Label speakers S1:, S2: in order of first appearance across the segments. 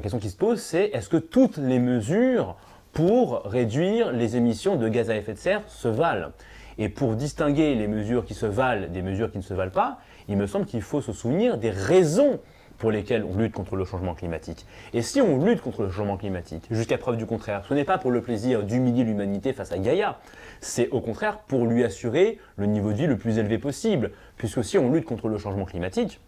S1: la question qui se pose, c'est est-ce que toutes les mesures pour réduire les émissions de gaz à effet de serre se valent? Et pour distinguer les mesures qui se valent des mesures qui ne se valent pas, il me semble qu'il faut se souvenir des raisons pour lesquelles on lutte contre le changement climatique. Et si on lutte contre le changement climatique, jusqu'à preuve du contraire, ce n'est pas pour le plaisir d'humilier l'humanité face à Gaïa, c'est au contraire pour lui assurer le niveau de vie le plus élevé possible. Puisque si on lutte contre le changement climatique,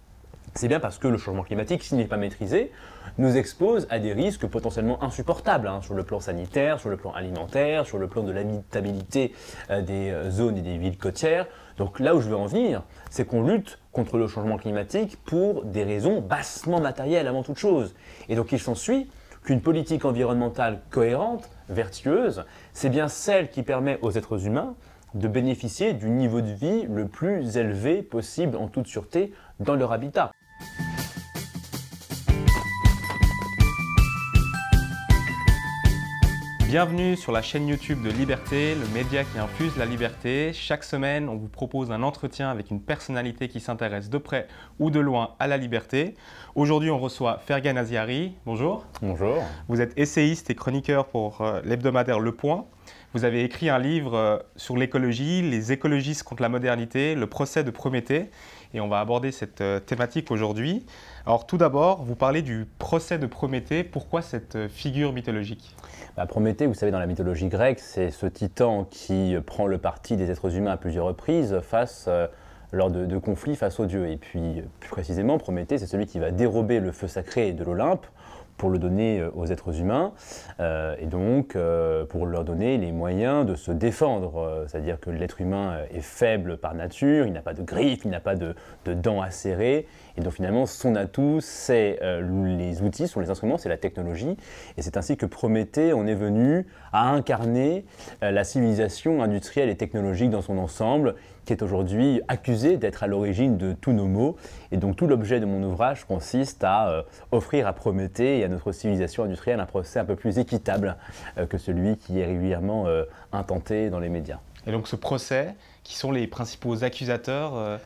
S1: c'est bien parce que le changement climatique, s'il n'est pas maîtrisé, nous expose à des risques potentiellement insupportables hein, sur le plan sanitaire, sur le plan alimentaire, sur le plan de l'habitabilité euh, des euh, zones et des villes côtières. Donc là où je veux en venir, c'est qu'on lutte contre le changement climatique pour des raisons bassement matérielles avant toute chose. Et donc il s'ensuit qu'une politique environnementale cohérente, vertueuse, c'est bien celle qui permet aux êtres humains de bénéficier du niveau de vie le plus élevé possible en toute sûreté dans leur habitat.
S2: Bienvenue sur la chaîne YouTube de Liberté, le média qui infuse la liberté. Chaque semaine, on vous propose un entretien avec une personnalité qui s'intéresse de près ou de loin à la liberté. Aujourd'hui, on reçoit Fergan Aziari. Bonjour.
S1: Bonjour.
S2: Vous êtes essayiste et chroniqueur pour euh, l'hebdomadaire Le Point. Vous avez écrit un livre euh, sur l'écologie, les écologistes contre la modernité, le procès de Prométhée. Et on va aborder cette euh, thématique aujourd'hui. Alors tout d'abord, vous parlez du procès de Prométhée. Pourquoi cette figure mythologique?
S1: Bah, Prométhée, vous savez, dans la mythologie grecque, c'est ce titan qui prend le parti des êtres humains à plusieurs reprises face, euh, lors de, conflits face aux dieux. Et puis, plus précisément, Prométhée, c'est celui qui va dérober le feu sacré de l'Olympe pour le donner euh, aux êtres humains, euh, et donc pour leur donner les moyens de se défendre. C'est-à-dire que l'être humain est faible par nature, il n'a pas de griffes, il n'a pas de, de dents acérées, et donc finalement, son atout, c'est euh, les outils, sont les instruments, c'est la technologie. Et c'est ainsi que Prométhée en est venu à incarner euh, la civilisation industrielle et technologique dans son ensemble, qui est aujourd'hui accusée d'être à l'origine de tous nos maux. Et donc tout l'objet de mon ouvrage consiste à euh, offrir à Prométhée et à notre civilisation industrielle un procès un peu plus équitable que celui qui est régulièrement intenté dans les médias.
S2: Et donc ce procès, qui sont les principaux accusateurs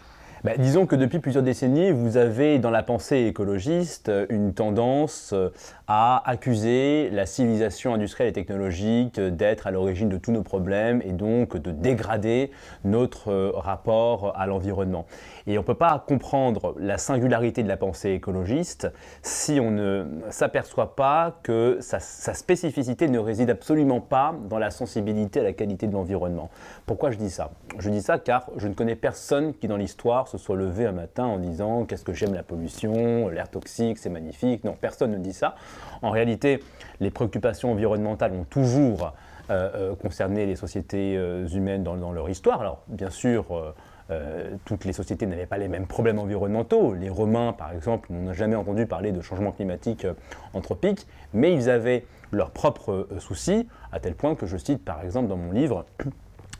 S1: bah, disons que depuis plusieurs décennies, vous avez dans la pensée écologiste une tendance euh, à accuser la civilisation industrielle et technologique d'être à l'origine de tous nos problèmes et donc de dégrader notre euh, rapport à l'environnement. Et on ne peut pas comprendre la singularité de la pensée écologiste si on ne s'aperçoit pas que sa, spécificité ne réside absolument pas dans la sensibilité à la qualité de l'environnement. Pourquoi je dis ça? Je dis ça car je ne connais personne qui dans l'histoire se soit levé un matin en disant qu'est-ce que j'aime la pollution, l'air toxique, c'est magnifique. Non, personne ne dit ça. En réalité, les préoccupations environnementales ont toujours euh, euh, concerné les sociétés euh, humaines dans, leur histoire. Alors, bien sûr, toutes les sociétés n'avaient pas les mêmes problèmes environnementaux. Les Romains, par exemple, n'ont jamais entendu parler de changement climatique anthropique, mais ils avaient leurs propres soucis, à tel point que je cite par exemple dans mon livre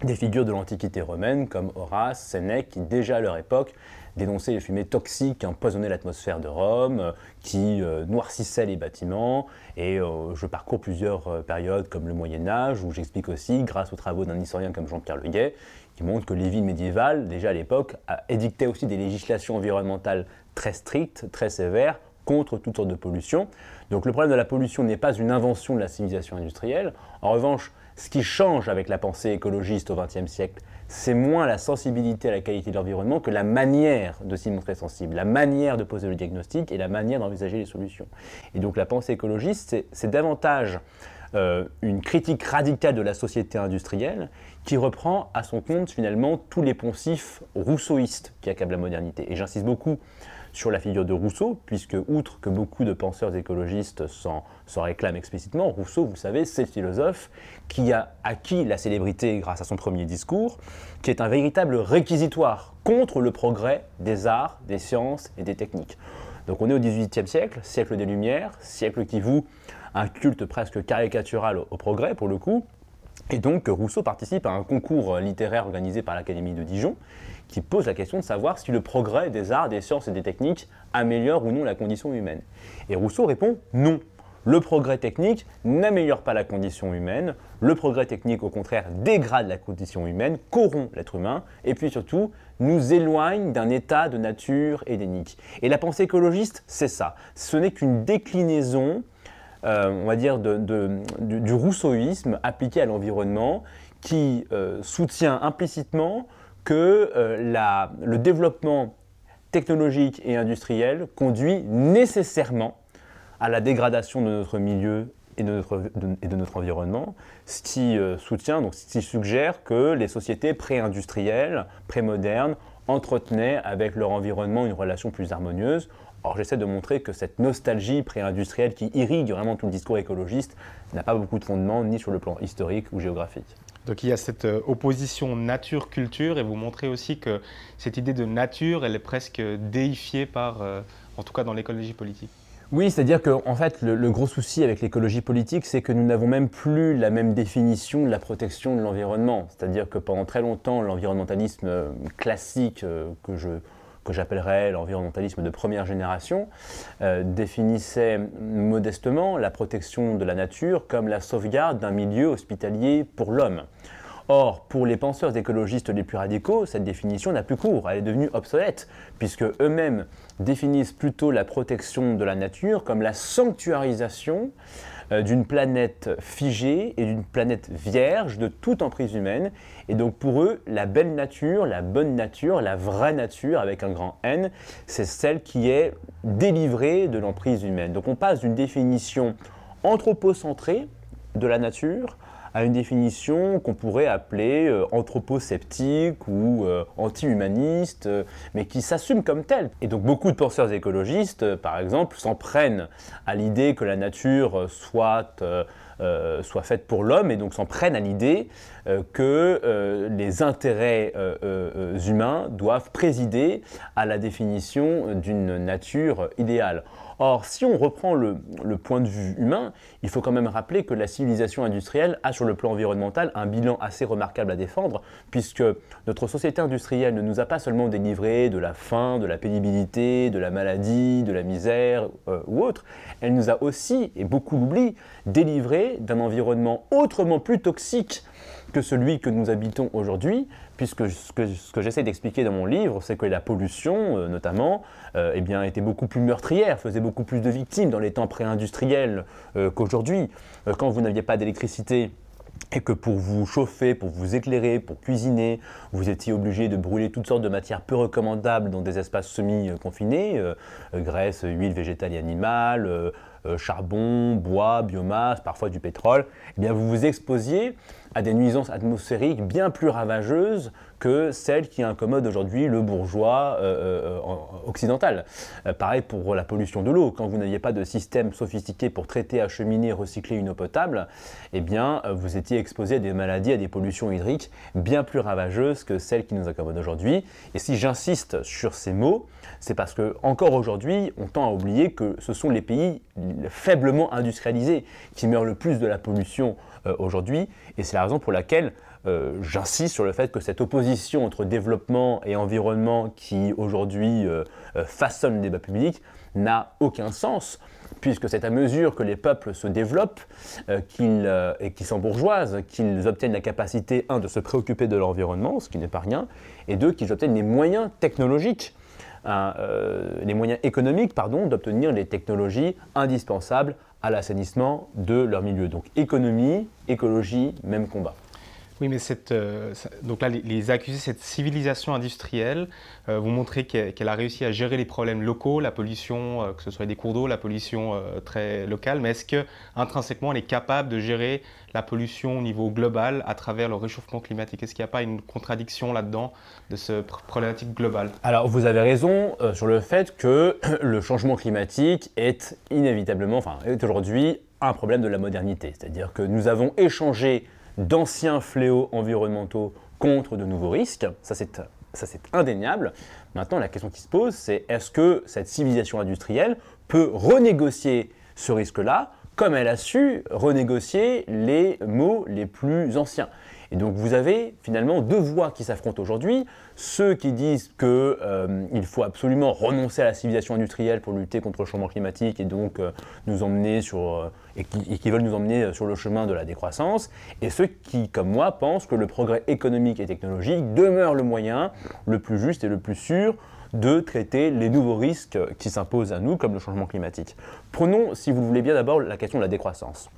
S1: des figures de l'Antiquité romaine comme Horace, Sénèque, qui déjà à leur époque dénonçaient les fumées toxiques qui empoisonnaient l'atmosphère de Rome, qui noircissaient les bâtiments. Et je parcours plusieurs périodes comme le Moyen Âge, où j'explique aussi, grâce aux travaux d'un historien comme Jean-Pierre Leguet, qui montre que les villes médiévales, déjà à l'époque, édictaient aussi des législations environnementales très strictes, très sévères, contre toutes sortes de pollutions. Donc le problème de la pollution n'est pas une invention de la civilisation industrielle. En revanche, ce qui change avec la pensée écologiste au XXe siècle, c'est moins la sensibilité à la qualité de l'environnement que la manière de s'y montrer sensible, la manière de poser le diagnostic et la manière d'envisager les solutions. Et donc la pensée écologiste, c'est davantage euh, une critique radicale de la société industrielle qui reprend à son compte finalement tous les poncifs rousseauistes qui accablent la modernité. Et j'insiste beaucoup sur la figure de Rousseau, puisque outre que beaucoup de penseurs écologistes s'en, réclament explicitement, Rousseau, vous savez, c'est le philosophe qui a acquis la célébrité grâce à son premier discours, qui est un véritable réquisitoire contre le progrès des arts, des sciences et des techniques. Donc on est au XVIIIe siècle, siècle des Lumières, siècle qui voue un culte presque caricatural au progrès pour le coup, et donc Rousseau participe à un concours littéraire organisé par l'Académie de Dijon qui pose la question de savoir si le progrès des arts, des sciences et des techniques améliore ou non la condition humaine. Et Rousseau répond non. Le progrès technique n'améliore pas la condition humaine, le progrès technique au contraire dégrade la condition humaine, corrompt l'être humain, et puis surtout nous éloigne d'un état de nature édénique. Et la pensée écologiste, c'est ça. Ce n'est qu'une déclinaison on va dire, du, rousseauisme appliqué à l'environnement qui soutient implicitement que le développement technologique et industriel conduit nécessairement à la dégradation de notre milieu et de notre, environnement, ce euh, ce qui suggère que les sociétés pré-industrielles, pré-modernes, entretenaient avec leur environnement une relation plus harmonieuse. Or, j'essaie de montrer que cette nostalgie pré-industrielle qui irrigue vraiment tout le discours écologiste n'a pas beaucoup de fondement, ni sur le plan historique ou géographique.
S2: Donc il y a cette euh, opposition nature-culture et vous montrez aussi que cette idée de nature, elle est presque déifiée par, euh, en tout cas dans l'écologie politique.
S1: Oui, c'est-à-dire que en fait, le, gros souci avec l'écologie politique, c'est que nous n'avons même plus la même définition de la protection de l'environnement. C'est-à-dire que pendant très longtemps, l'environnementalisme euh, classique que je que j'appellerais l'environnementalisme de première génération, euh, définissait modestement la protection de la nature comme la sauvegarde d'un milieu hospitalier pour l'homme. Or, pour les penseurs écologistes les plus radicaux, cette définition n'a plus cours, elle est devenue obsolète, puisque eux-mêmes définissent plutôt la protection de la nature comme la sanctuarisation d'une planète figée et d'une planète vierge de toute emprise humaine. Et donc pour eux, la belle nature, la bonne nature, la vraie nature avec un grand N, c'est celle qui est délivrée de l'emprise humaine. Donc on passe d'une définition anthropocentrée de la nature à une définition qu'on pourrait appeler euh, anthroposceptique ou euh, anti-humaniste, euh, mais qui s'assume comme telle. Et donc beaucoup de penseurs écologistes, par exemple, s'en prennent à l'idée que la nature soit faite pour l'homme et donc s'en prennent à l'idée que les intérêts humains doivent présider à la définition d'une nature idéale. Or, si on reprend le, point de vue humain, il faut quand même rappeler que la civilisation industrielle a sur le plan environnemental un bilan assez remarquable à défendre, puisque notre société industrielle ne nous a pas seulement délivré de la faim, de la pénibilité, de la maladie, de la misère euh, ou autre, elle nous a aussi, et beaucoup l'oublient, délivré d'un environnement autrement plus toxique que celui que nous habitons aujourd'hui, puisque ce que, j'essaie d'expliquer dans mon livre, c'est que la pollution, euh, notamment, euh, eh bien, était beaucoup plus meurtrière, faisait beaucoup plus de victimes dans les temps pré-industriels euh, qu'aujourd'hui. quand vous n'aviez pas d'électricité, et que pour vous chauffer, pour vous éclairer, pour cuisiner, vous étiez obligé de brûler toutes sortes de matières peu recommandables dans des espaces semi-confinés, graisse, huile végétale et animale, charbon, bois, biomasse, parfois du pétrole, eh bien vous vous exposiez à des nuisances atmosphériques bien plus ravageuses que celles qui incommodent aujourd'hui le bourgeois euh, euh, occidental. Euh, pareil pour la pollution de l'eau. Quand vous n'aviez pas de système sophistiqué pour traiter, acheminer, recycler une eau potable, eh bien, vous étiez exposé à des maladies, à des pollutions hydriques bien plus ravageuses que celles qui nous incommodent aujourd'hui. Et si j'insiste sur ces mots, c'est parce que encore aujourd'hui, on tend à oublier que ce sont les pays faiblement industrialisés qui meurent le plus de la pollution aujourd'hui. Et c'est la raison pour laquelle euh, j'insiste sur le fait que cette opposition entre développement et environnement qui aujourd'hui euh, façonne le débat public n'a aucun sens, puisque c'est à mesure que les peuples se développent qu'ils, et qu'ils s'embourgeoisent, qu'ils obtiennent la capacité, un, de se préoccuper de l'environnement, ce qui n'est pas rien, et deux, qu'ils obtiennent les moyens technologiques hein, les moyens économiques pardon, d'obtenir les technologies indispensables à l'assainissement de leur milieu. Donc économie, écologie, même combat.
S2: Oui, mais cette, euh, donc là, les, accusés, cette civilisation industrielle, euh, vous montrez qu'elle a réussi à gérer les problèmes locaux, la pollution, euh, que ce soit des cours d'eau, la pollution très locale, mais est-ce qu'intrinsèquement, elle est capable de gérer la pollution au niveau global à travers le réchauffement climatique? Est-ce qu'il n'y a pas une contradiction là-dedans de ce problématique globale?
S1: Alors, vous avez raison sur le fait que le changement climatique est inévitablement, enfin, est aujourd'hui un problème de la modernité. C'est-à-dire que nous avons échangé d'anciens fléaux environnementaux contre de nouveaux risques. Ça, c'est indéniable. Maintenant, la question qui se pose, c'est est-ce que cette civilisation industrielle peut renégocier ce risque-là comme elle a su renégocier les mots les plus anciens? Et donc vous avez finalement deux voix qui s'affrontent aujourd'hui. Ceux qui disent qu'il euh, faut absolument renoncer à la civilisation industrielle pour lutter contre le changement climatique et donc euh, nous emmener sur euh, et, qui, veulent nous emmener sur le chemin de la décroissance. Et ceux qui, comme moi, pensent que le progrès économique et technologique demeure le moyen le plus juste et le plus sûr de traiter les nouveaux risques qui s'imposent à nous, comme le changement climatique. Prenons, si vous voulez bien, d'abord la question de la décroissance.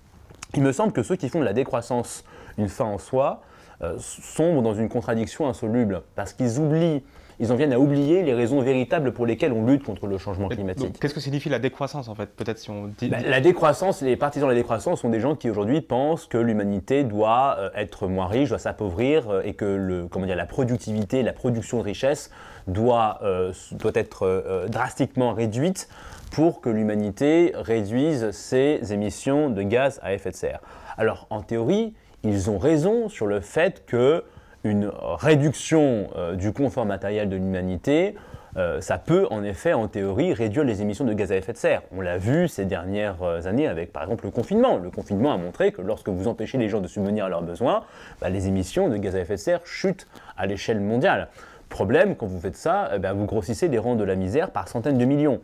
S1: Il me semble que ceux qui font de la décroissance une fin en soi euh, sont dans une contradiction insoluble, parce qu'ils oublient ils en viennent à oublier les raisons véritables pour lesquelles on lutte contre le changement climatique.
S2: Qu'est-ce que signifie la décroissance en fait Peut-être si on dit...
S1: Bah, la décroissance, les partisans de la décroissance sont des gens qui aujourd'hui pensent que l'humanité doit euh, être moins riche, doit s'appauvrir euh, et que le, comment dire, la productivité, la production de richesse doit, euh, doit être drastiquement réduite pour que l'humanité réduise ses émissions de gaz à effet de serre. Alors en théorie, ils ont raison sur le fait que une réduction euh, du confort matériel de l'humanité, euh, ça peut en effet, en théorie, réduire les émissions de gaz à effet de serre. On l'a vu ces dernières euh, années avec par exemple le confinement. Le confinement a montré que lorsque vous empêchez les gens de subvenir à leurs besoins, bah, les émissions de gaz à effet de serre chutent à l'échelle mondiale. Problème, quand vous faites ça, eh ben, vous grossissez les rangs de la misère par centaines de millions.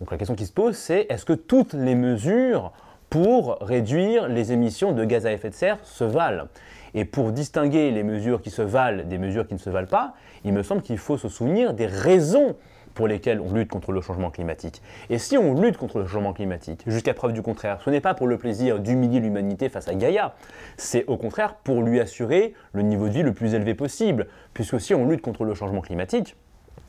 S1: Donc la question qui se pose, c'est est-ce que toutes les mesures pour réduire les émissions de gaz à effet de serre se valent et pour distinguer les mesures qui se valent des mesures qui ne se valent pas, il me semble qu'il faut se souvenir des raisons pour lesquelles on lutte contre le changement climatique. Et si on lutte contre le changement climatique, jusqu'à preuve du contraire, ce n'est pas pour le plaisir d'humilier l'humanité face à Gaïa, c'est au contraire pour lui assurer le niveau de vie le plus élevé possible. Puisque si on lutte contre le changement climatique,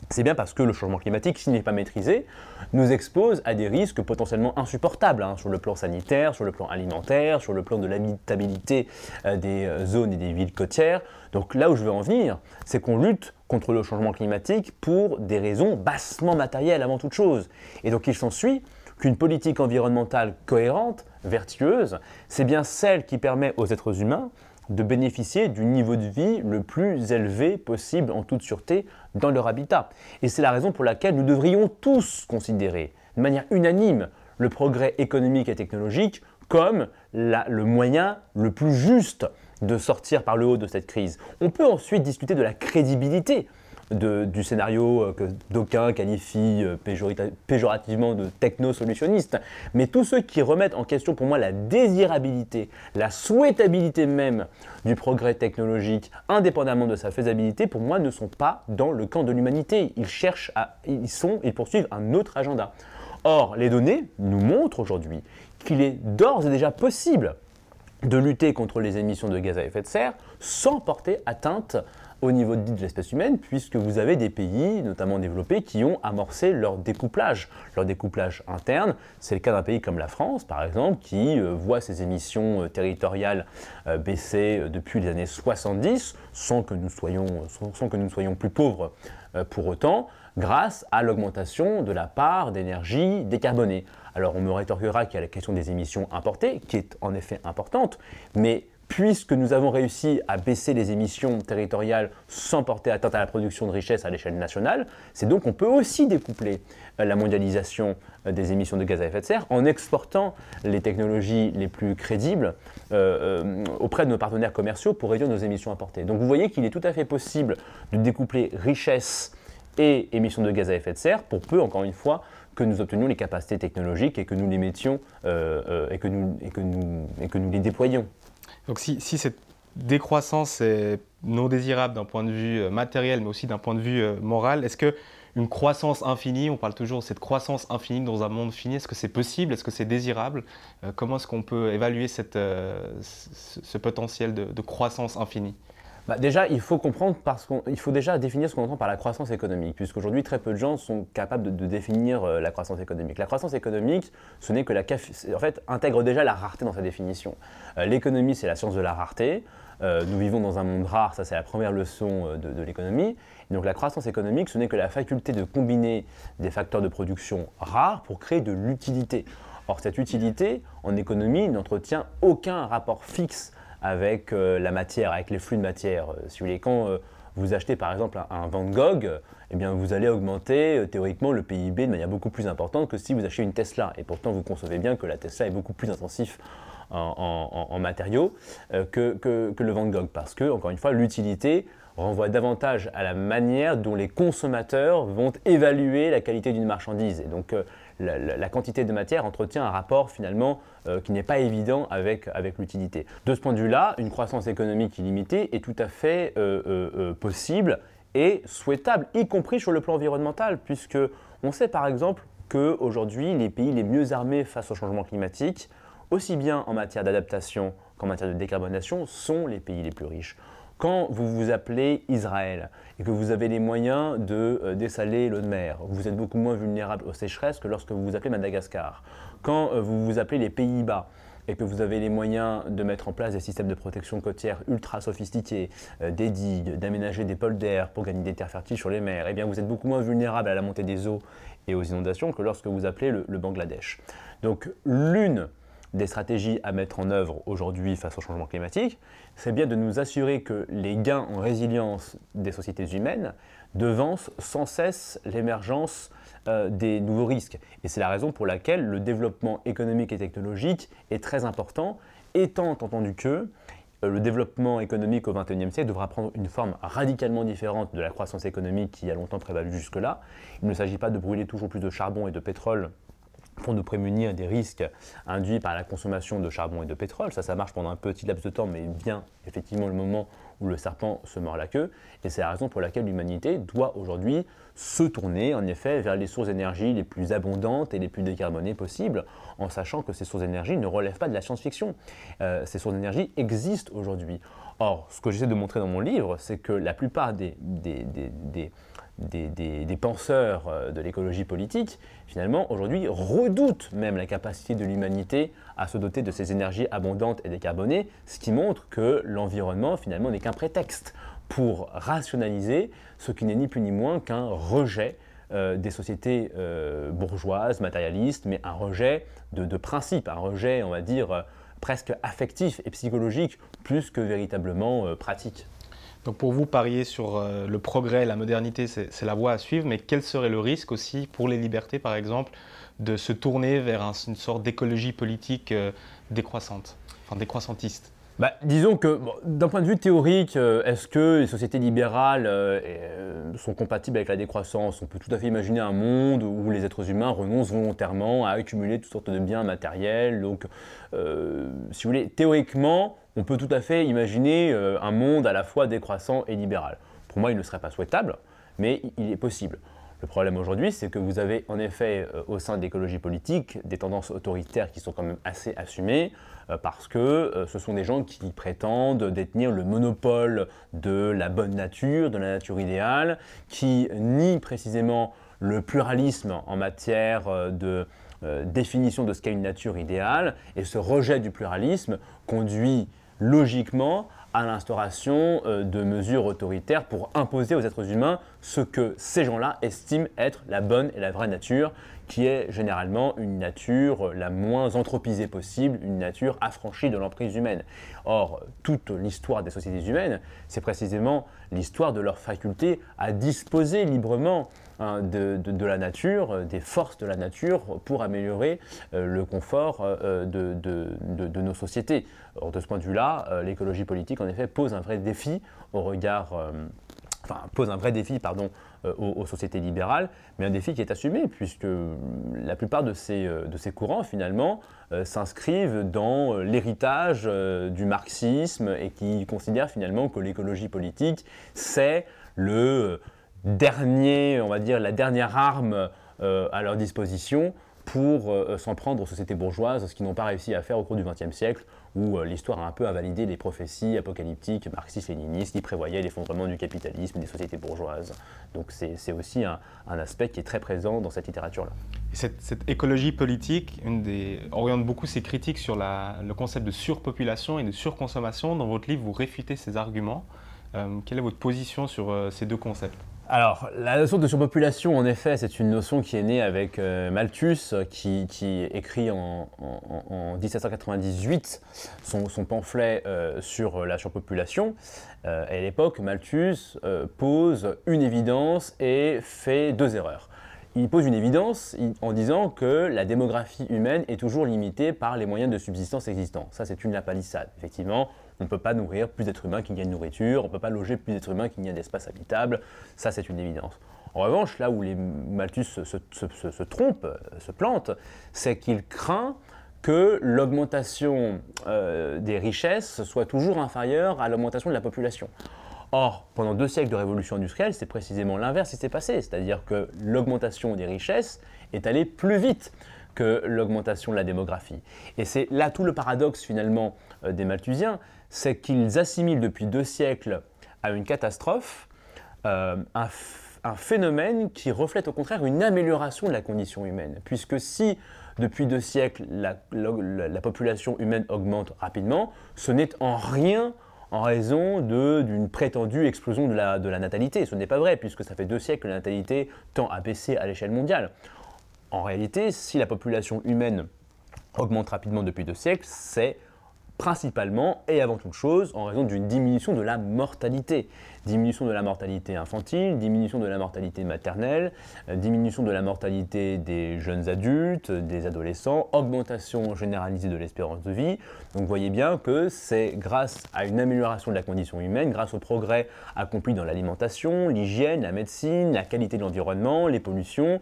S1: c'est bien parce que le changement climatique, s'il n'est pas maîtrisé, nous expose à des risques potentiellement insupportables hein, sur le plan sanitaire, sur le plan alimentaire, sur le plan de l'habitabilité euh, des euh, zones et des villes côtières. Donc là où je veux en venir, c'est qu'on lutte contre le changement climatique pour des raisons bassement matérielles avant toute chose. Et donc il s'ensuit qu'une politique environnementale cohérente, vertueuse, c'est bien celle qui permet aux êtres humains de bénéficier du niveau de vie le plus élevé possible en toute sûreté dans leur habitat. Et c'est la raison pour laquelle nous devrions tous considérer de manière unanime le progrès économique et technologique comme le moyen le plus juste de sortir par le haut de cette crise. On peut ensuite discuter de la crédibilité du scénario euh, que d'aucuns qualifient euh, péjorativement de techno-solutionniste. Mais tous ceux qui remettent en question pour moi la désirabilité, la souhaitabilité même du progrès technologique, indépendamment de sa faisabilité, pour moi ne sont pas dans le camp de l'humanité. Ils cherchent à, ils sont, ils poursuivent un autre agenda. Or, les données nous montrent aujourd'hui qu'il est d'ores et déjà possible de lutter contre les émissions de gaz à effet de serre sans porter atteinte au niveau de l'espèce humaine, puisque vous avez des pays, notamment développés, qui ont amorcé leur découplage, leur découplage interne. C'est le cas d'un pays comme la France, par exemple, qui euh, voit ses émissions euh, territoriales euh, baisser depuis les années 70, sans que nous soyons, sans, que nous soyons plus pauvres pour autant, grâce à l'augmentation de la part d'énergie décarbonée. Alors on me rétorquera qu'il y a la question des émissions importées, qui est en effet importante, mais puisque nous avons réussi à baisser les émissions territoriales sans porter atteinte à la production de richesse à l'échelle nationale, c'est donc qu'on peut aussi découpler euh, la mondialisation euh, des émissions de gaz à effet de serre en exportant les technologies les plus crédibles euh, auprès de nos partenaires commerciaux pour réduire nos émissions importées. Donc vous voyez qu'il est tout à fait possible de découpler richesse et émissions de gaz à effet de serre pour peu, encore une fois, que nous obtenions les capacités technologiques et que nous les mettions et que nous les déployions.
S2: Donc si, cette décroissance est non désirable d'un point de vue euh, matériel, mais aussi d'un point de vue euh, moral, est-ce que une croissance infinie, on parle toujours de cette croissance infinie dans un monde fini, est-ce que c'est possible, est-ce que c'est désirable? Euh, Comment est-ce qu'on peut évaluer ce, potentiel de croissance infinie?
S1: Bah, déjà, il faut comprendre parce qu'il faut déjà définir ce qu'on entend par la croissance économique, puisqu'aujourd'hui très peu de gens sont capables de, définir euh, la croissance économique. La croissance économique, ce n'est que la en fait, intègre déjà la rareté dans sa définition. Euh, l'économie, c'est la science de la rareté. Euh, nous vivons dans un monde rare, ça c'est la première leçon de, de l'économie. Donc la croissance économique, ce n'est que la faculté de combiner des facteurs de production rares pour créer de l'utilité. Or cette utilité, en économie, n'entretient aucun rapport fixe avec euh, la matière, avec les flux de matière. Euh, si vous voulez, quand euh, vous achetez par exemple un, Van Gogh, eh bien vous allez augmenter théoriquement le PIB de manière beaucoup plus importante que si vous achetez une Tesla. Et pourtant, vous concevez bien que la Tesla est beaucoup plus intensif en, matériaux que, que, le Van Gogh, parce que, encore une fois, l'utilité renvoie davantage à la manière dont les consommateurs vont évaluer la qualité d'une marchandise. Et donc, la, quantité de matière entretient un rapport finalement euh, qui n'est pas évident avec, l'utilité. De ce point de vue-là, une croissance économique illimitée est tout à fait euh, euh, possible est souhaitable, y compris sur le plan environnemental, puisque on sait par exemple qu'aujourd'hui, les pays les mieux armés face au changement climatique, aussi bien en matière d'adaptation qu'en matière de décarbonation, sont les pays les plus riches. Quand vous vous appelez Israël et que vous avez les moyens de euh, dessaler l'eau de mer, vous êtes beaucoup moins vulnérable aux sécheresses que lorsque vous vous appelez Madagascar. Quand euh, vous vous appelez les Pays-Bas, et que vous avez les moyens de mettre en place des systèmes de protection côtière ultra sophistiqués, euh, des digues, d'aménager des polders pour gagner des terres fertiles sur les mers, eh bien vous êtes beaucoup moins vulnérable à la montée des eaux et aux inondations que lorsque vous appelez le, Bangladesh. Donc l'une des stratégies à mettre en œuvre aujourd'hui face au changement climatique, c'est bien de nous assurer que les gains en résilience des sociétés humaines devancent sans cesse l'émergence euh, des nouveaux risques. Et c'est la raison pour laquelle le développement économique et technologique est très important, étant entendu que euh, le développement économique au XXIe siècle devra prendre une forme radicalement différente de la croissance économique qui a longtemps prévalu jusque-là. Il ne s'agit pas de brûler toujours plus de charbon et de pétrole pour nous prémunir des risques induits par la consommation de charbon et de pétrole. Ça, ça marche pendant un petit laps de temps, mais vient effectivement le moment où le serpent se mord la queue. Et c'est la raison pour laquelle l'humanité doit aujourd'hui se tourner, en effet, vers les sources d'énergie les plus abondantes et les plus décarbonées possibles, en sachant que ces sources d'énergie ne relèvent pas de la science-fiction. Euh, ces sources d'énergie existent aujourd'hui. Or, ce que j'essaie de montrer dans mon livre, c'est que la plupart des, penseurs euh, de l'écologie politique, finalement, aujourd'hui, redoutent même la capacité de l'humanité à se doter de ces énergies abondantes et décarbonées, ce qui montre que l'environnement, finalement, n'est qu'un prétexte pour rationaliser ce qui n'est ni plus ni moins qu'un rejet euh, des sociétés euh, bourgeoises, matérialistes, mais un rejet de, de principe, un rejet, on va dire, presque affectif et psychologique, plus que véritablement pratique.
S2: Donc pour vous, parier sur euh, le progrès, la modernité, c'est la voie à suivre, mais quel serait le risque aussi pour les libertés, par exemple, de se tourner vers une sorte d'écologie politique euh, décroissante, enfin décroissantiste?
S1: Bah, disons que d'un point de vue théorique, euh, est-ce que les sociétés libérales sont compatibles avec la décroissance? On peut tout à fait imaginer un monde où les êtres humains renoncent volontairement à accumuler toutes sortes de biens matériels. Donc, si vous voulez, théoriquement, on peut tout à fait imaginer euh, un monde à la fois décroissant et libéral. Pour moi, il ne serait pas souhaitable, mais il est possible. Le problème aujourd'hui, c'est que vous avez en effet euh, au sein de l'écologie politique des tendances autoritaires qui sont quand même assez assumées, euh, parce que ce sont des gens qui prétendent détenir le monopole de la bonne nature, de la nature idéale, qui nient précisément le pluralisme en matière de définition de ce qu'est une nature idéale, et ce rejet du pluralisme conduit logiquement à l'instauration euh, de mesures autoritaires pour imposer aux êtres humains ce que ces gens-là estiment être la bonne et la vraie nature, qui est généralement une nature la moins anthropisée possible, une nature affranchie de l'emprise humaine. Or, toute l'histoire des sociétés humaines, c'est précisément l'histoire de leur faculté à disposer librement hein, de, la nature, des forces de la nature pour améliorer euh, le confort euh, de, nos sociétés. Or, de ce point de vue-là, euh, l'écologie politique, en effet, pose un vrai défi au regard pose un vrai défi pardon, euh, aux, sociétés libérales, mais un défi qui est assumé, puisque la plupart de ces, euh, de ces courants, finalement, euh, s'inscrivent dans l'héritage du marxisme et qui considèrent finalement que l'écologie politique, c'est le dernier, on va dire, la dernière arme à leur disposition pour euh, s'en prendre aux sociétés bourgeoises, ce qu'ils n'ont pas réussi à faire au cours du XXe siècle, où euh, l'histoire a un peu invalidé les prophéties apocalyptiques marxistes-léninistes qui prévoyaient l'effondrement du capitalisme des sociétés bourgeoises. Donc c'est aussi un, aspect qui est très présent dans cette littérature-là.
S2: Cette, cette, écologie politique oriente beaucoup ses critiques sur le concept de surpopulation et de surconsommation. Dans votre livre, vous réfutez ces arguments. Euh, quelle est votre position sur ces deux concepts?
S1: Alors, la notion de surpopulation, en effet, c'est une notion qui est née avec euh, Malthus, qui, écrit en, 1798 son, pamphlet euh, sur la surpopulation. Euh, à l'époque, Malthus pose une évidence et fait deux erreurs. Il pose une évidence en disant que la démographie humaine est toujours limitée par les moyens de subsistance existants. Ça, c'est une lapalissade. Effectivement, on ne peut pas nourrir plus d'êtres humains qu'il n'y a de nourriture, on ne peut pas loger plus d'êtres humains qu'il n'y a d'espace habitable, ça c'est une évidence. En revanche, là où les Malthus se, trompe, se plante, c'est qu'il craint que l'augmentation euh, des richesses soit toujours inférieure à l'augmentation de la population. Or, pendant deux siècles de révolution industrielle, c'est précisément l'inverse qui s'est passé, c'est-à-dire que l'augmentation des richesses est allée plus vite que l'augmentation de la démographie. Et c'est là tout le paradoxe finalement euh, des Malthusiens, c'est qu'ils assimilent depuis deux siècles à une catastrophe euh, un, phénomène qui reflète au contraire une amélioration de la condition humaine. Puisque si depuis deux siècles la, population humaine augmente rapidement, ce n'est en rien en raison d'une prétendue explosion de la, de la natalité. Ce n'est pas vrai, puisque ça fait deux siècles que la natalité tend à baisser à l'échelle mondiale. En réalité, si la population humaine augmente rapidement depuis deux siècles, c'est principalement et avant toute chose en raison d'une diminution de la mortalité. Diminution de la mortalité infantile, diminution de la mortalité maternelle, euh, diminution de la mortalité des jeunes adultes, des adolescents, augmentation généralisée de l'espérance de vie. Donc vous voyez bien que c'est grâce à une amélioration de la condition humaine, grâce au progrès accompli dans l'alimentation, l'hygiène, la médecine, la qualité de l'environnement, les pollutions,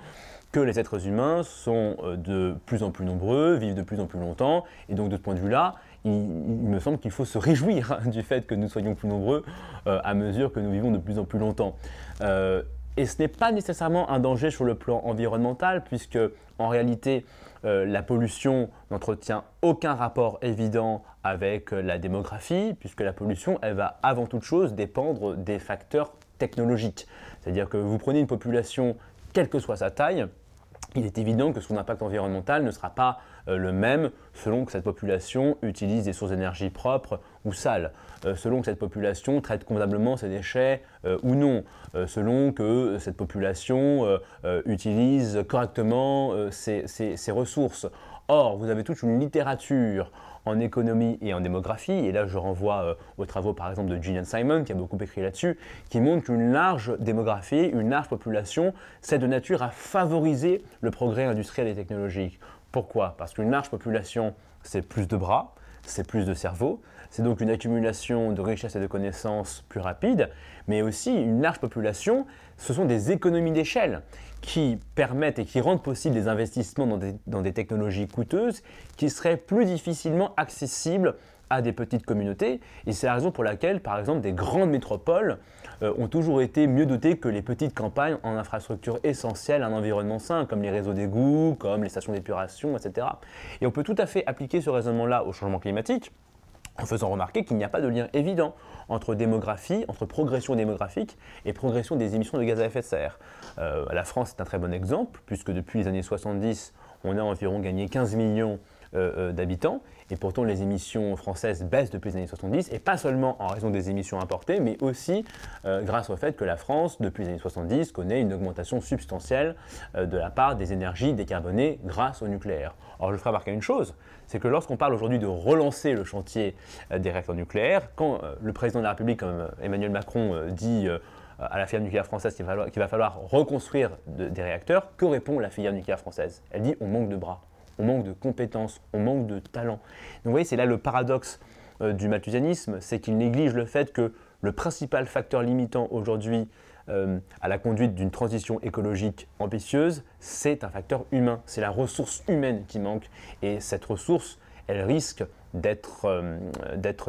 S1: que les êtres humains sont euh, de plus en plus nombreux, vivent de plus en plus longtemps, et donc de ce point de vue-là, il, me semble qu'il faut se réjouir du fait que nous soyons plus nombreux euh, à mesure que nous vivons de plus en plus longtemps. Euh, et ce n'est pas nécessairement un danger sur le plan environnemental, puisque en réalité, euh, la pollution n'entretient aucun rapport évident avec la démographie, puisque la pollution, elle va avant toute chose dépendre des facteurs technologiques. C'est-à-dire que vous prenez une population, quelle que soit sa taille, il est évident que son impact environnemental ne sera pas euh, le même selon que cette population utilise des sources d'énergie propres ou sales, euh, selon que cette population traite convenablement ses déchets euh, ou non, selon que cette population utilise correctement ses, ses ressources. Or, vous avez toute une littérature en économie et en démographie, et là je renvoie euh, aux travaux par exemple de Gillian Simon qui a beaucoup écrit là-dessus, qui montre qu'une large démographie, une large population, c'est de nature à favoriser le progrès industriel et technologique. Pourquoi? Parce qu'une large population, c'est plus de bras, c'est plus de cerveau, c'est donc une accumulation de richesses et de connaissances plus rapide, mais aussi une large population, ce sont des économies d'échelle qui permettent et qui rendent possible des investissements dans des, technologies coûteuses qui seraient plus difficilement accessibles à des petites communautés. Et c'est la raison pour laquelle, par exemple, des grandes métropoles euh, ont toujours été mieux dotées que les petites campagnes en infrastructures essentielles à un environnement sain, comme les réseaux d'égouts, comme les stations d'épuration, etc. Et on peut tout à fait appliquer ce raisonnement-là au changement climatique en faisant remarquer qu'il n'y a pas de lien évident entre démographie, entre progression démographique et progression des émissions de gaz à effet de serre. Euh, la France est un très bon exemple, puisque depuis les années 70, on a environ gagné 15 millions euh, euh, d'habitants, et pourtant les émissions françaises baissent depuis les années 70, et pas seulement en raison des émissions importées, mais aussi grâce au fait que la France, depuis les années 70, connaît une augmentation substantielle de la part des énergies décarbonées grâce au nucléaire. Or, je ferai remarquer une chose, c'est que lorsqu'on parle aujourd'hui de relancer le chantier des réacteurs nucléaires, quand le président de la République, comme Emmanuel Macron, dit à la filière nucléaire française qu'il va, falloir reconstruire des réacteurs, que répond la filière nucléaire française? Elle dit on manque de bras, on manque de compétences, on manque de talent. Donc vous voyez, c'est là le paradoxe euh, du malthusianisme, c'est qu'il néglige le fait que le principal facteur limitant aujourd'hui euh, à la conduite d'une transition écologique ambitieuse, c'est un facteur humain, c'est la ressource humaine qui manque. Et cette ressource, elle risque d'être euh,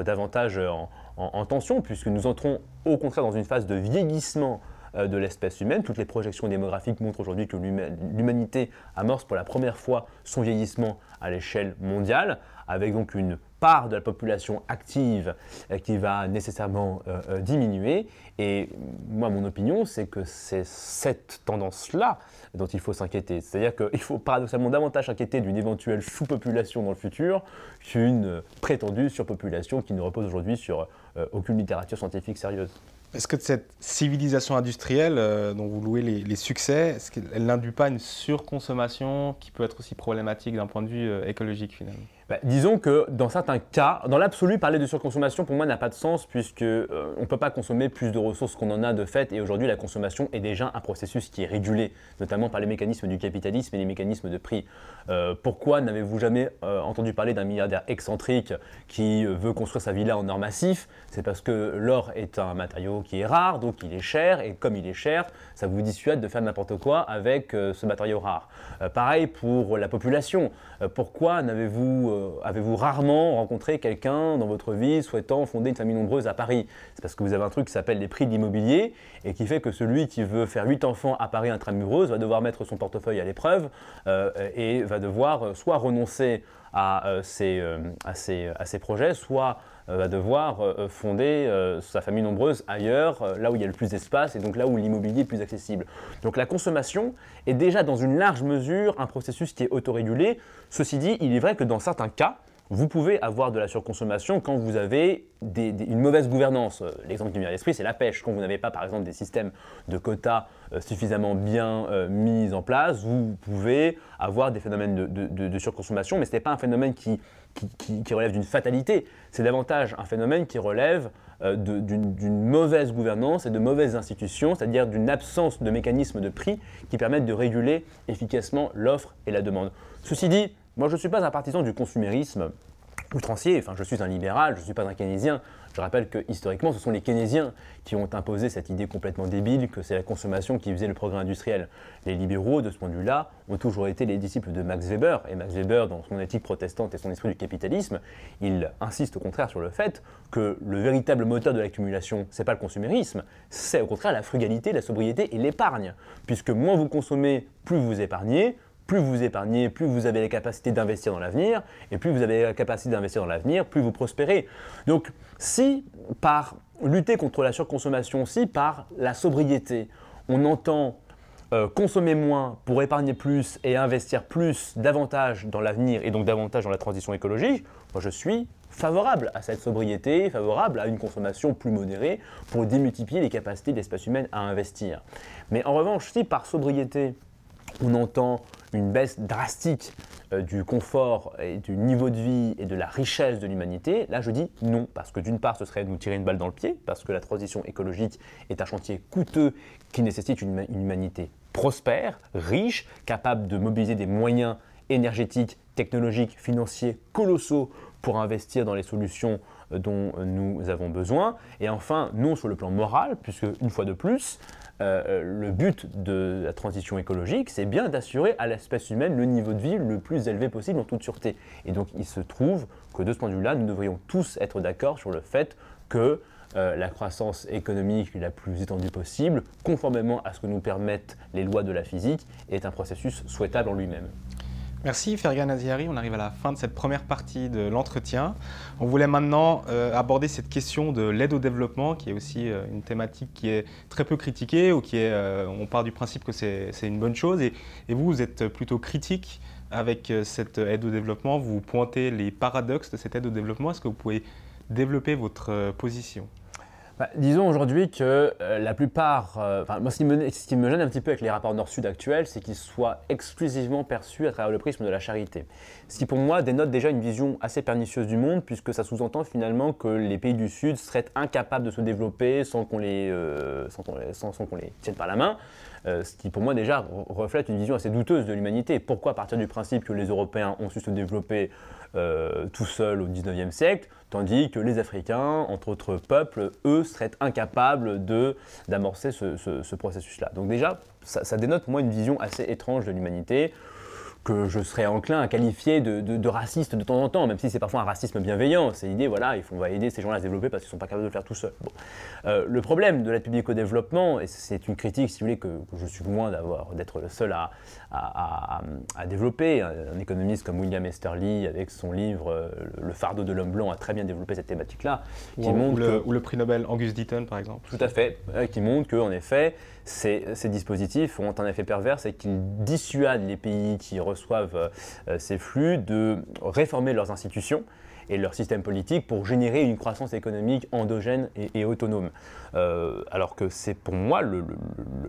S1: davantage en, en, tension, puisque nous entrons au contraire dans une phase de vieillissement euh, de l'espèce humaine. Toutes les projections démographiques montrent aujourd'hui que l'humanité amorce pour la première fois son vieillissement à l'échelle mondiale, avec donc une part de la population active euh, qui va nécessairement euh, diminuer. Et moi, mon opinion, c'est que c'est cette tendance-là dont il faut s'inquiéter. C'est-à-dire qu'il faut paradoxalement davantage s'inquiéter d'une éventuelle sous-population dans le futur qu'une prétendue surpopulation qui ne repose aujourd'hui sur euh, aucune littérature scientifique sérieuse.
S2: Est-ce que cette civilisation industrielle euh, dont vous louez les, succès, est-ce qu'elle n'induit pas une surconsommation qui peut être aussi problématique d'un point de vue euh, écologique finalement?
S1: Bah, disons que dans certains cas, dans l'absolu, parler de surconsommation pour moi n'a pas de sens puisque euh, on ne peut pas consommer plus de ressources qu'on en a de fait et aujourd'hui la consommation est déjà un processus qui est régulé, notamment par les mécanismes du capitalisme et les mécanismes de prix. Euh, pourquoi n'avez-vous jamais euh, entendu parler d'un milliardaire excentrique qui veut construire sa villa en or massif? C'est parce que l'or est un matériau qui est rare, donc il est cher et comme il est cher, ça vous dissuade de faire n'importe quoi avec ce matériau rare. pareil pour la population. pourquoi n'avez-vous avez-vous rarement rencontré quelqu'un dans votre vie souhaitant fonder une famille nombreuse à Paris? C'est parce que vous avez un truc qui s'appelle les prix de l'immobilier et qui fait que celui qui veut faire 8 enfants à Paris intramuros va devoir mettre son portefeuille à l'épreuve et va devoir soit renoncer à, ses, projets, soit euh, va devoir euh, fonder euh, sa famille nombreuse ailleurs, là où il y a le plus d'espace et donc là où l'immobilier est plus accessible. Donc la consommation est déjà dans une large mesure un processus qui est autorégulé. Ceci dit, il est vrai que dans certains cas, vous pouvez avoir de la surconsommation quand vous avez une mauvaise gouvernance. L'exemple qui me vient à l'esprit, c'est la pêche. Quand vous n'avez pas, par exemple, des systèmes de quotas suffisamment bien mis en place, vous pouvez avoir des phénomènes de, surconsommation, mais ce n'est pas un phénomène qui qui, relève d'une fatalité, c'est davantage un phénomène qui relève euh, d'une mauvaise gouvernance et de mauvaises institutions, c'est-à-dire d'une absence de mécanismes de prix qui permettent de réguler efficacement l'offre et la demande. Ceci dit, moi je ne suis pas un partisan du consumérisme outrancier, enfin je suis un libéral, je ne suis pas un keynésien, je rappelle que historiquement, ce sont les keynésiens qui ont imposé cette idée complètement débile que c'est la consommation qui faisait le progrès industriel. Les libéraux, de ce point de vue-là, ont toujours été les disciples de Max Weber. Et Max Weber, dans son éthique protestante et son esprit du capitalisme, il insiste au contraire sur le fait que le véritable moteur de l'accumulation, c'est pas le consumérisme, c'est au contraire la frugalité, la sobriété et l'épargne. Puisque moins vous consommez, plus vous épargnez, plus vous épargnez, plus vous avez la capacité d'investir dans l'avenir, et plus vous avez la capacité d'investir dans l'avenir, plus vous prospérez. Donc si par lutter contre la surconsommation, si par la sobriété, on entend euh, consommer moins pour épargner plus et investir plus, davantage dans l'avenir et donc davantage dans la transition écologique, moi je suis favorable à cette sobriété, favorable à une consommation plus modérée pour démultiplier les capacités de l'espace humain à investir. Mais en revanche, si par sobriété, on entend une baisse drastique euh, du confort et du niveau de vie et de la richesse de l'humanité, là je dis non, parce que d'une part ce serait nous tirer une balle dans le pied, parce que la transition écologique est un chantier coûteux qui nécessite une, humanité prospère, riche, capable de mobiliser des moyens énergétiques, technologiques, financiers colossaux pour investir dans les solutions euh, dont nous avons besoin. Et enfin, non sur le plan moral, puisque une fois de plus, euh, euh, le but de la transition écologique, c'est bien d'assurer à l'espèce humaine le niveau de vie le plus élevé possible en toute sûreté. Et donc il se trouve que de ce point de vue-là, nous devrions tous être d'accord sur le fait que euh, la croissance économique la plus étendue possible, conformément à ce que nous permettent les lois de la physique, est un processus souhaitable en lui-même.
S2: Merci Fergan Aziari, on arrive à la fin de cette première partie de l'entretien. On voulait maintenant euh, aborder cette question de l'aide au développement, qui est aussi euh, une thématique qui est très peu critiquée, ou qui est, euh, on part du principe que c'est une bonne chose, et, et, vous, vous êtes plutôt critique avec cette aide au développement, vous pointez les paradoxes de cette aide au développement, est-ce que vous pouvez développer votre position?
S1: Bah, disons aujourd'hui que euh, la plupart, euh, moi ce qui, me, ce qui, me, gêne un petit peu avec les rapports Nord-Sud actuels, c'est qu'ils soient exclusivement perçus à travers le prisme de la charité. Ce qui pour moi dénote déjà une vision assez pernicieuse du monde, puisque ça sous-entend finalement que les pays du Sud seraient incapables de se développer sans qu'on les, euh, tienne par la main. ce qui pour moi déjà reflète une vision assez douteuse de l'humanité. Pourquoi partir du principe que les Européens ont su se développer euh, tout seuls au 19e siècle, tandis que les Africains, entre autres peuples, eux, seraient incapables d'amorcer ce, ce, processus-là. Donc déjà, ça, ça, dénote pour moi une vision assez étrange de l'humanité, que je serais enclin à qualifier de, de, raciste de temps en temps, même si c'est parfois un racisme bienveillant. C'est l'idée, voilà, il faut, on va aider ces gens-là à se développer parce qu'ils ne sont pas capables de le faire tout seuls. Euh, le problème de l'aide publique au développement, et c'est une critique, si vous voulez, que, je suis loin d'être le seul à, à, à, développer. Un, économiste comme William Esterly, avec son livre euh, Le fardeau de l'homme blanc, a très bien développé cette thématique-là.
S2: Ou, ou, le, prix Nobel Angus Deaton, par exemple.
S1: Tout à fait, qui montre qu'en effet, ces, dispositifs ont un effet pervers, c'est qu'ils dissuadent les pays qui reçoivent euh, ces flux de réformer leurs institutions et leur système politique pour générer une croissance économique endogène et, autonome. Euh, alors que c'est pour moi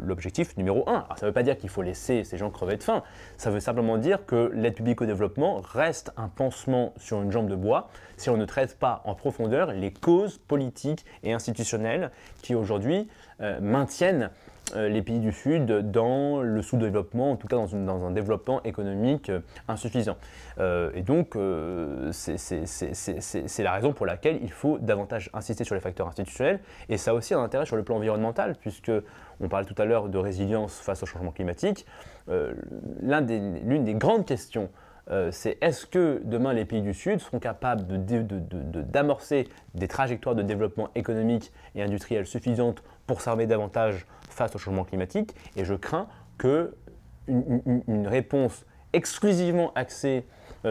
S1: l'objectif numéro un. Alors ça ne veut pas dire qu'il faut laisser ces gens crever de faim, ça veut simplement dire que l'aide publique au développement reste un pansement sur une jambe de bois si on ne traite pas en profondeur les causes politiques et institutionnelles qui aujourd'hui euh, maintiennent les pays du Sud dans le sous-développement, en tout cas dans, un développement économique euh, insuffisant. Euh, et donc, c'est la raison pour laquelle il faut davantage insister sur les facteurs institutionnels. Et ça a aussi un intérêt sur le plan environnemental, puisque on parlait tout à l'heure de résilience face au changement climatique. L'une des, des, grandes questions c'est est-ce que demain les pays du Sud seront capables d'amorcer des trajectoires de développement économique et industriel suffisantes pour s'armer davantage face au changement climatique Et je crains que une, réponse exclusivement axée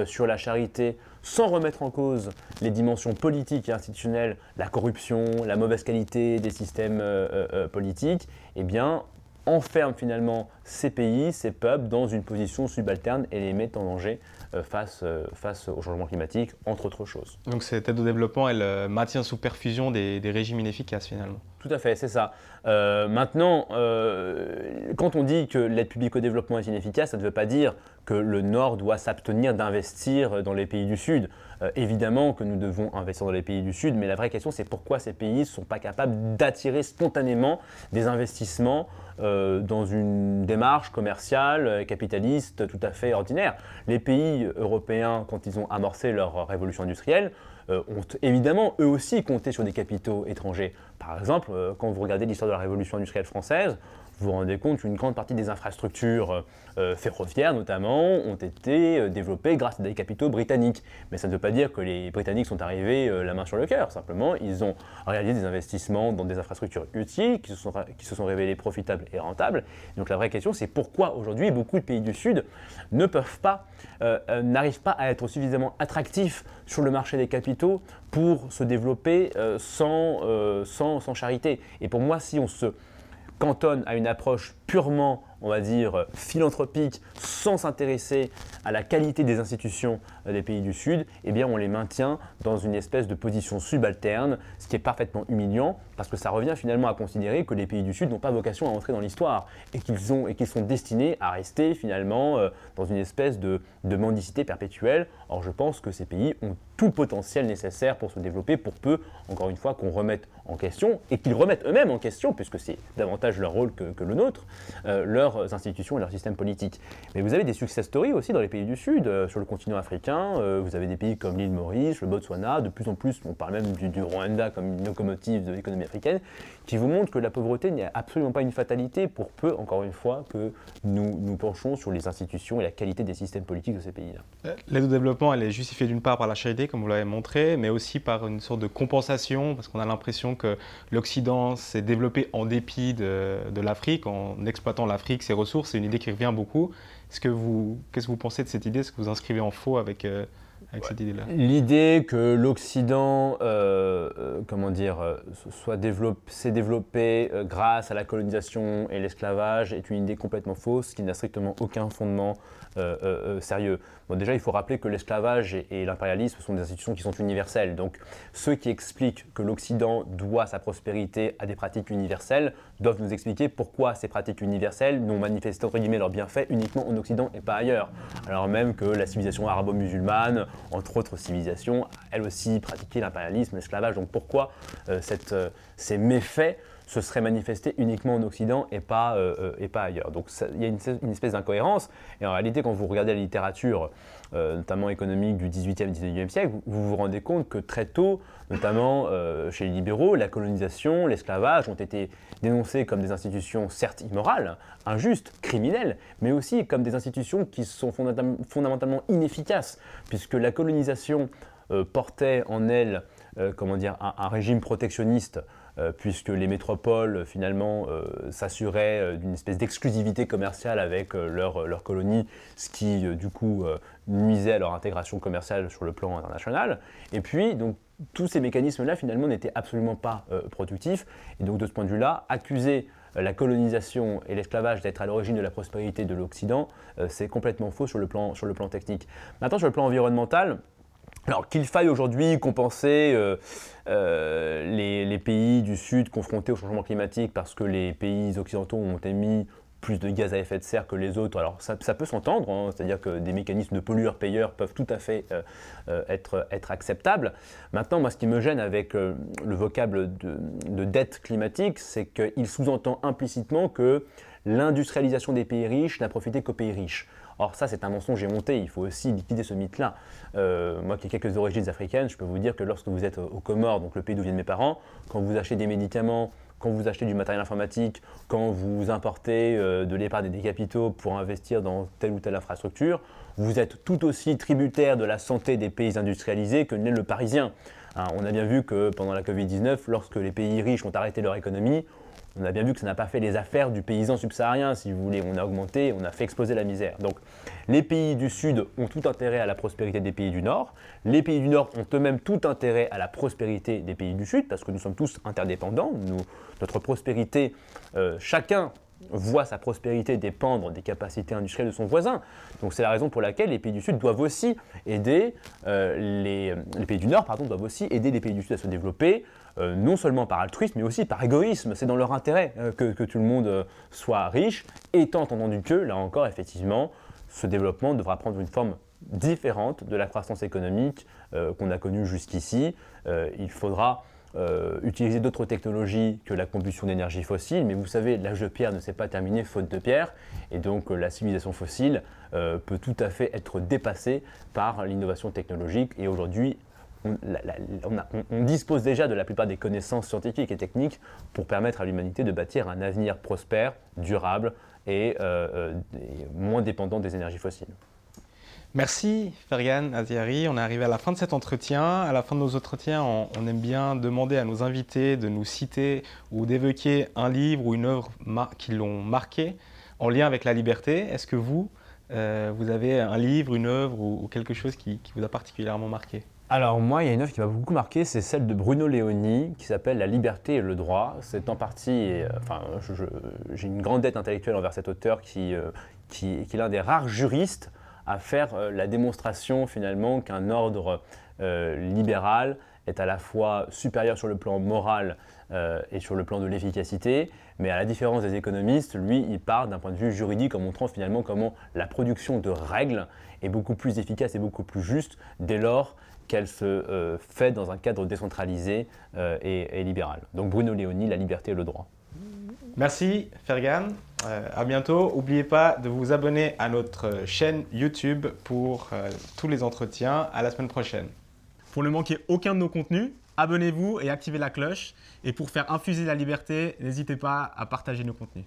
S1: sur la charité, sans remettre en cause les dimensions politiques et institutionnelles, la corruption, la mauvaise qualité des systèmes euh, euh, politiques, eh bien, enferme finalement ces pays, ces peuples dans une position subalterne et les met en danger euh, face, face au changement climatique, entre autres choses.
S2: Donc cette aide au développement, elle maintient sous perfusion des régimes inefficaces finalement
S1: tout à fait, c'est ça. maintenant, quand on dit que l'aide publique au développement est inefficace, ça ne veut pas dire que le Nord doit s'abstenir d'investir dans les pays du Sud. Euh, évidemment que nous devons investir dans les pays du Sud, mais la vraie question c'est pourquoi ces pays ne sont pas capables d'attirer spontanément des investissements euh, dans une démarche commerciale, capitaliste tout à fait ordinaire. Les pays européens, quand ils ont amorcé leur révolution industrielle, euh, ont évidemment eux aussi compté sur des capitaux étrangers. Par exemple, quand vous regardez l'histoire de la révolution industrielle française, vous vous rendez compte qu'une grande partie des infrastructures euh, ferroviaires, notamment, ont été euh, développées grâce à des capitaux britanniques. Mais ça ne veut pas dire que les Britanniques sont arrivés euh, la main sur le cœur. Simplement, ils ont réalisé des investissements dans des infrastructures utiles qui se sont, qui se sont révélées profitables et rentables. Donc la vraie question, c'est pourquoi aujourd'hui beaucoup de pays du Sud ne peuvent pas, n'arrivent pas à être suffisamment attractifs sur le marché des capitaux pour se développer sans, sans, sans charité. Et pour moi, si on se cantonne à une approche purement on va dire, philanthropique, sans s'intéresser à la qualité des institutions euh, des pays du Sud, eh bien on les maintient dans une espèce de position subalterne, ce qui est parfaitement humiliant, parce que ça revient finalement à considérer que les pays du Sud n'ont pas vocation à entrer dans l'histoire, et qu'ils ont sont destinés à rester finalement euh, dans une espèce de, mendicité perpétuelle. Or je pense que ces pays ont tout le potentiel nécessaire pour se développer, pour peu, encore une fois, qu'on remette en question, et qu'ils remettent eux-mêmes en question, puisque c'est davantage leur rôle que, le nôtre, euh, leurs institutions et leur système politique. Mais vous avez des success stories aussi dans les pays du Sud, euh, sur le continent africain, euh, vous avez des pays comme l'île Maurice, le Botswana, de plus en plus, on parle même du, Rwanda comme une locomotive de l'économie africaine, qui vous montrent que la pauvreté n'est absolument pas une fatalité, pour peu, encore une fois, que nous nous penchons sur les institutions et la qualité des systèmes politiques de ces pays-là.
S2: L'aide au développement, elle est justifiée d'une part par la charité, comme vous l'avez montré, mais aussi par une sorte de compensation, parce qu'on a l'impression que l'Occident s'est développé en dépit de l'Afrique, en exploitant l'Afrique, ses ressources. C'est une idée qui revient beaucoup. Est-ce que vous, qu'est-ce que vous pensez de cette idée? Est-ce que vous inscrivez en faux avec, euh, avec cette idée-là?
S1: L'idée que l'Occident, euh, euh, comment dire, soit s'est développé grâce à la colonisation et l'esclavage est une idée complètement fausse qui n'a strictement aucun fondement sérieux déjà, il faut rappeler que l'esclavage et, l'impérialisme sont des institutions qui sont universelles. Donc, ceux qui expliquent que l'Occident doit sa prospérité à des pratiques universelles doivent nous expliquer pourquoi ces pratiques universelles n'ont manifesté entre guillemets leurs bienfaits uniquement en Occident et pas ailleurs. Alors même que la civilisation arabo-musulmane, entre autres civilisations, elle aussi pratiquait l'impérialisme, l'esclavage. Donc pourquoi euh, euh, ces méfaits se serait manifesté uniquement en Occident et pas, euh, et pas ailleurs? Donc il y a une, espèce d'incohérence. Et en réalité, quand vous regardez la littérature, notamment économique du 18e et 19e siècle, vous vous rendez compte que très tôt, notamment chez les libéraux, la colonisation, l'esclavage ont été dénoncés comme des institutions certes immorales, injustes, criminelles, mais aussi comme des institutions qui sont fondamentalement inefficaces, puisque la colonisation portait en elle comment dire, un régime protectionniste euh, puisque les métropoles finalement euh, s'assuraient euh, d'une espèce d'exclusivité commerciale avec leurs leur colonies, ce qui du coup nuisait à leur intégration commerciale sur le plan international. Et puis, donc, tous ces mécanismes-là finalement n'étaient absolument pas productifs. Et donc de ce point de vue-là, accuser la colonisation et l'esclavage d'être à l'origine de la prospérité de l'Occident, c'est complètement faux sur le, plan, sur le plan technique. Maintenant, sur le plan environnemental, alors qu'il faille aujourd'hui compenser euh, euh, les, pays du Sud confrontés au changement climatique parce que les pays occidentaux ont émis plus de gaz à effet de serre que les autres, alors ça, peut s'entendre, hein, c'est-à-dire que des mécanismes de pollueurs-payeurs peuvent tout à fait euh, être, être, acceptables. Maintenant, moi, ce qui me gêne avec le vocable de, de dette climatique, c'est qu'il sous-entend implicitement que l'industrialisation des pays riches n'a profité qu'aux pays riches. Or ça, c'est un mensonge monté, il faut aussi liquider ce mythe-là. moi qui ai quelques origines africaines, je peux vous dire que lorsque vous êtes aux Comores, donc le pays d'où viennent mes parents, quand vous achetez des médicaments, quand vous achetez du matériel informatique, quand vous importez de l'épargne des capitaux pour investir dans telle ou telle infrastructure, vous êtes tout aussi tributaire de la santé des pays industrialisés que n'est le Parisien. Hein, on a bien vu que pendant la Covid-19, lorsque les pays riches ont arrêté leur économie, on a bien vu que ça n'a pas fait les affaires du paysan subsaharien, si vous voulez. On a augmenté, on a fait exploser la misère. Donc, les pays du Sud ont tout intérêt à la prospérité des pays du Nord. Les pays du Nord ont eux-mêmes tout intérêt à la prospérité des pays du Sud, parce que nous sommes tous interdépendants. notre prospérité, euh, chacun voit sa prospérité dépendre des capacités industrielles de son voisin. Donc c'est la raison pour laquelle les pays du Sud doivent aussi aider euh, les, pays du Nord, doivent aussi aider les pays du Sud à se développer, euh, non seulement par altruisme, mais aussi par égoïsme. C'est dans leur intérêt euh, que, tout le monde soit riche, étant entendu que, là encore, effectivement, ce développement devra prendre une forme différente de la croissance économique qu'on a connue jusqu'ici. il faudra euh, utiliser d'autres technologies que la combustion d'énergie fossile, mais vous savez, l'âge de pierre ne s'est pas terminé faute de pierre, et donc euh, la civilisation fossile euh, peut tout à fait être dépassée par l'innovation technologique, et aujourd'hui, on, dispose déjà de la plupart des connaissances scientifiques et techniques pour permettre à l'humanité de bâtir un avenir prospère, durable et moins dépendant des énergies fossiles.
S2: Merci Fergan Aziari. On est arrivé à la fin de cet entretien. À la fin de nos entretiens, on, aime bien demander à nos invités de nous citer ou d'évoquer un livre ou une œuvre qui l'ont marqué en lien avec la liberté. Est-ce que vous, euh, vous avez un livre, une œuvre ou, quelque chose qui, vous a particulièrement marqué?
S1: Alors moi, il y a une œuvre qui m'a beaucoup marqué, c'est celle de Bruno Leoni, qui s'appelle La liberté et le droit. C'est en partie, euh, j'ai une grande dette intellectuelle envers cet auteur qui, euh, est l'un des rares juristes à faire euh, la démonstration finalement qu'un ordre euh, libéral est à la fois supérieur sur le plan moral euh, et sur le plan de l'efficacité, mais à la différence des économistes, lui, il part d'un point de vue juridique en montrant finalement comment la production de règles est beaucoup plus efficace et beaucoup plus juste dès lors qu'elle se fait dans un cadre décentralisé et, libéral. Donc Bruno Léoni, la liberté et le droit.
S2: Merci Fergan. Euh, à bientôt. N'oubliez pas de vous abonner à notre chaîne YouTube pour euh, tous les entretiens. À la semaine prochaine. Pour ne manquer aucun de nos contenus, abonnez-vous et activez la cloche. Et pour faire infuser la liberté, n'hésitez pas à partager nos contenus.